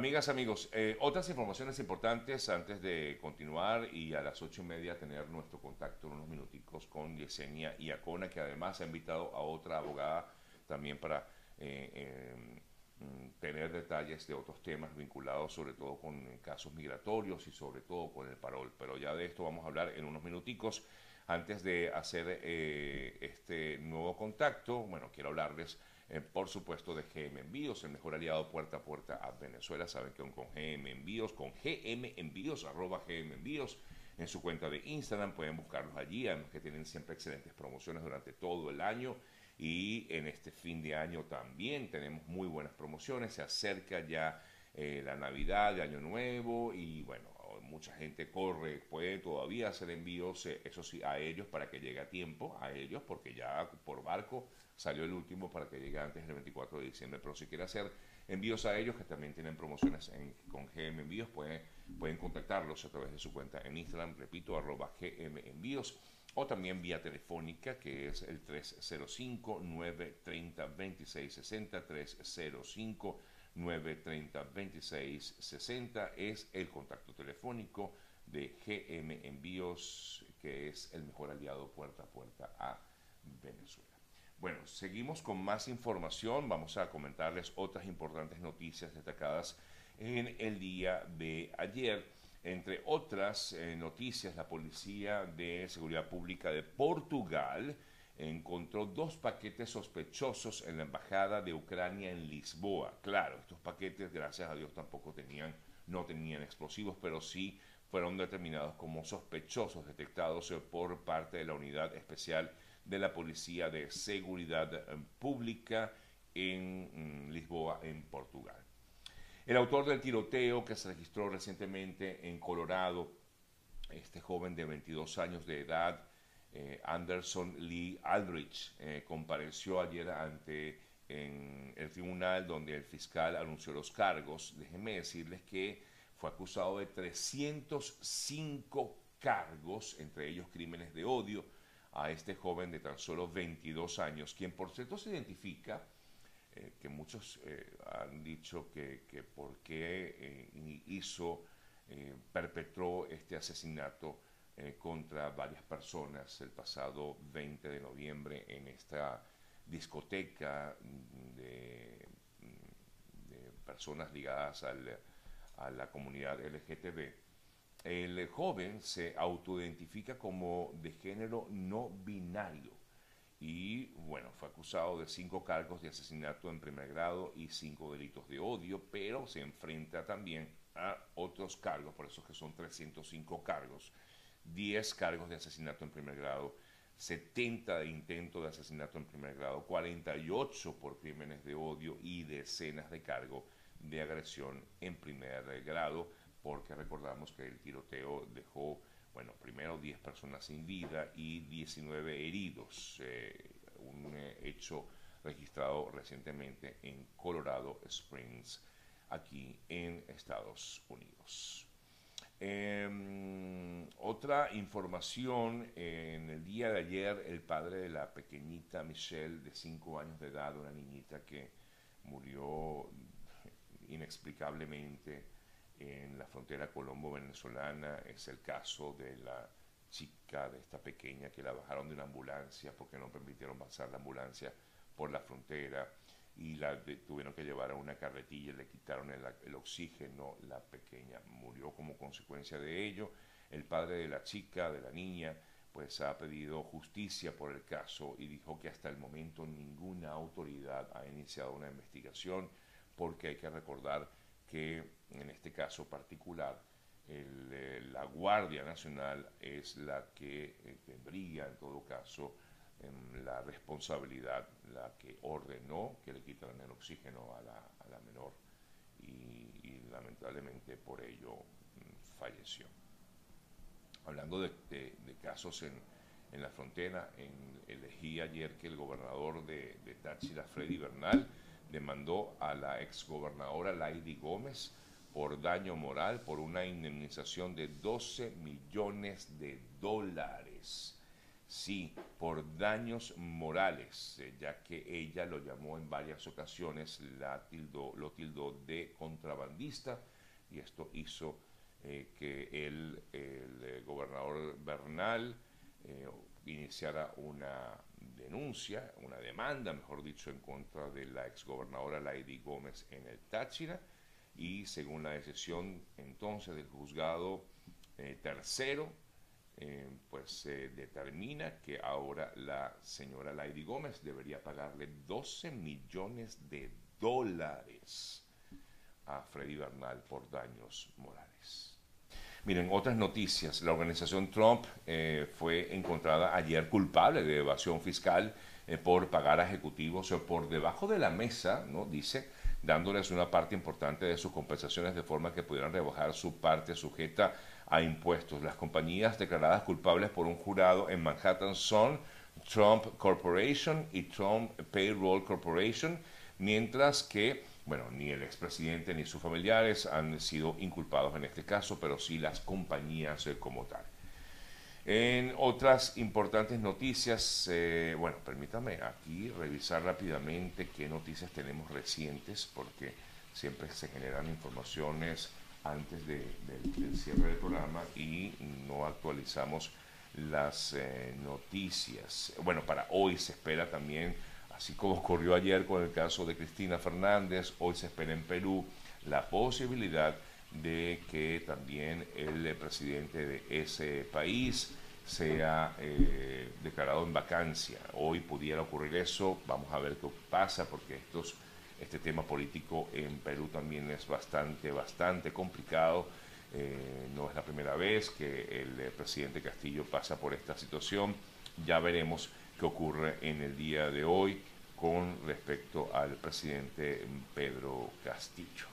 Amigas, amigos, eh, otras informaciones importantes antes de continuar y a las ocho y media tener nuestro contacto en unos minuticos con Yesenia Iacona, que además ha invitado a otra abogada también para eh, eh, mm, tener detalles de otros temas vinculados sobre todo con casos migratorios y sobre todo con el parol. Pero ya de esto vamos a hablar en unos minuticos. Antes de hacer este nuevo contacto, bueno, quiero hablarles eh, por supuesto, de GM Envíos, el mejor aliado puerta a puerta a Venezuela. Saben que con GM Envíos, con GM Envíos, arroba GM Envíos, en su cuenta de Instagram, pueden buscarlos allí, además que tienen siempre excelentes promociones durante todo el año. Y en este fin de año también tenemos muy buenas promociones. Se acerca ya eh, la Navidad, de Año Nuevo y bueno, mucha gente corre, puede todavía hacer envíos, eh, eso sí, a ellos para que llegue a tiempo, a ellos, porque ya por barco salió el último para que llegue antes del 24 de diciembre. Pero si quiere hacer envíos a ellos, que también tienen promociones con GM Envíos, pueden, pueden contactarlos a través de su cuenta en Instagram, repito, arroba GM Envíos, o también vía telefónica, que es el 305-930-2660, 305-930-2660, es el contacto telefónico de GM Envíos, que es el mejor aliado puerta a puerta a Venezuela. Bueno, seguimos con más información. Vamos a comentarles otras importantes noticias destacadas en el día de ayer. Entre otras eh, noticias, la Policía de Seguridad Pública de Portugal encontró dos paquetes sospechosos en la Embajada de Ucrania en Lisboa. Claro, estos paquetes, gracias a Dios, tampoco tenían, no tenían explosivos, pero sí fueron determinados como sospechosos detectados por parte de la Unidad Especial de la Policía de Seguridad eh, Pública en mm, Lisboa, en Portugal. El autor del tiroteo que se registró recientemente en Colorado, este joven de 22 años de edad, eh, Anderson Lee Aldrich, eh, compareció ayer ante en el tribunal donde el fiscal anunció los cargos. Déjenme decirles que fue acusado de 305 cargos, entre ellos crímenes de odio, a este joven de tan solo 22 años, quien por cierto se identifica, eh, que muchos han dicho que, que por qué hizo, perpetró este asesinato contra varias personas el pasado 20 de noviembre en esta discoteca de, de personas ligadas al, a la comunidad LGTB el joven se autoidentifica como de género no binario y bueno, fue acusado de cinco cargos de asesinato en primer grado y cinco delitos de odio, pero se enfrenta también a otros cargos, por eso que son 305 cargos, 10 cargos de asesinato en primer grado, 70 de intento de asesinato en primer grado, 48 por crímenes de odio y decenas de cargos de agresión en primer grado porque recordamos que el tiroteo dejó, bueno, primero 10 personas sin vida y 19 heridos, eh, un eh, hecho registrado recientemente en Colorado Springs, aquí en Estados Unidos. Em, otra información, en el día de ayer el padre de la pequeñita Michelle de 5 años de edad, una niñita que murió inexplicablemente en la frontera colombo-venezolana. Es el caso de la chica, de esta pequeña, que la bajaron de una ambulancia porque no permitieron pasar la ambulancia por la frontera y la tuvieron que llevar a una carretilla, le quitaron el, el, oxígeno, la pequeña murió como consecuencia de ello. El padre de la chica, de la niña, pues ha pedido justicia por el caso y dijo que hasta el momento ninguna autoridad ha iniciado una investigación porque hay que recordar que en este caso particular eh, la Guardia Nacional es la que eh, tendría en todo caso la responsabilidad, la que ordenó que le quitaran el oxígeno a la, menor y, lamentablemente por ello mm, falleció. Hablando de, casos en, la frontera, elegí ayer que el gobernador de, de Táchira, Freddy Bernal, demandó a la exgobernadora Lady Gómez por daño moral por una indemnización de 12 millones de dólares. Sí, por daños morales, eh, ya que ella lo llamó en varias ocasiones, la lo tildó de contrabandista y esto hizo eh, que el, el, gobernador Bernal iniciara una denuncia, una demanda, mejor dicho, en contra de la exgobernadora Lady Gómez en el Táchira y según la decisión entonces del juzgado eh, tercero, eh, pues se determina que ahora la señora Lady Gómez debería pagarle 12 millones de dólares a Freddy Bernal por daños morales. Miren, otras noticias. La organización Trump eh, fue encontrada ayer culpable de evasión fiscal eh, por pagar a ejecutivos por debajo de la mesa, ¿no? Dice, dándoles una parte importante de sus compensaciones de forma que pudieran rebajar su parte sujeta a impuestos. Las compañías declaradas culpables por un jurado en Manhattan son Trump Corporation y Trump Payroll Corporation, mientras que bueno, ni el expresidente ni sus familiares han sido inculpados en este caso, pero sí las compañías eh, como tal. En otras importantes noticias, eh, bueno, permítame aquí revisar rápidamente qué noticias tenemos recientes, porque siempre se generan informaciones antes del cierre del programa y no actualizamos las eh, noticias. Bueno, para hoy se espera también Así como ocurrió ayer con el caso de Cristina Fernández, hoy se espera en Perú la posibilidad de que también el presidente de ese país sea eh, declarado en vacancia. Hoy pudiera ocurrir eso, vamos a ver qué pasa, porque estos, este tema político en Perú también es bastante, bastante complicado. Eh, no es la primera vez que el eh, presidente Castillo pasa por esta situación. Ya veremos qué ocurre en el día de hoy con respecto al presidente Pedro Castillo.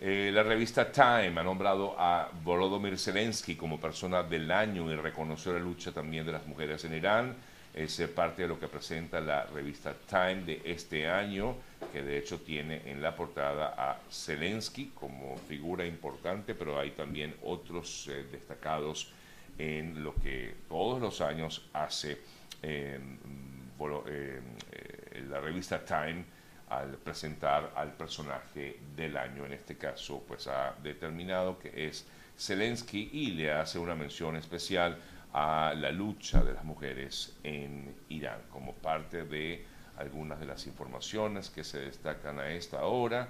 Eh, la revista Time ha nombrado a Volodymyr Zelensky como persona del año y reconoció la lucha también de las mujeres en Irán. Es parte de lo que presenta la revista Time de este año, que de hecho tiene en la portada a Zelensky como figura importante, pero hay también otros eh, destacados en lo que todos los años hace eh, la revista Time al presentar al personaje del año, en este caso, pues ha determinado que es Zelensky y le hace una mención especial a la lucha de las mujeres en Irán como parte de algunas de las informaciones que se destacan a esta hora,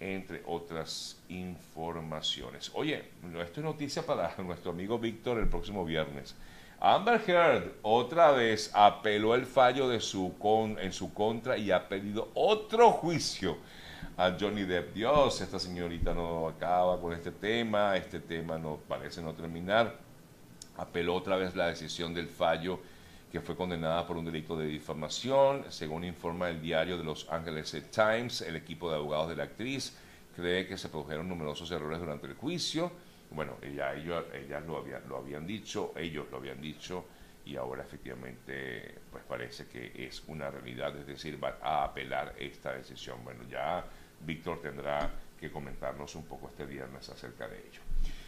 entre otras informaciones. Oye, esto es noticia para nuestro amigo Víctor el próximo viernes. Amber Heard otra vez apeló el fallo de su con, en su contra y ha pedido otro juicio a Johnny Depp. Dios, esta señorita no acaba con este tema, este tema no parece no terminar. Apeló otra vez la decisión del fallo que fue condenada por un delito de difamación. Según informa el diario de Los Angeles Times, el equipo de abogados de la actriz cree que se produjeron numerosos errores durante el juicio bueno, ella, ellos, ellas lo, habían, lo habían dicho, ellos lo habían dicho, y ahora efectivamente pues parece que es una realidad, es decir, va a apelar esta decisión. Bueno, ya Víctor tendrá que comentarnos un poco este viernes acerca de ello.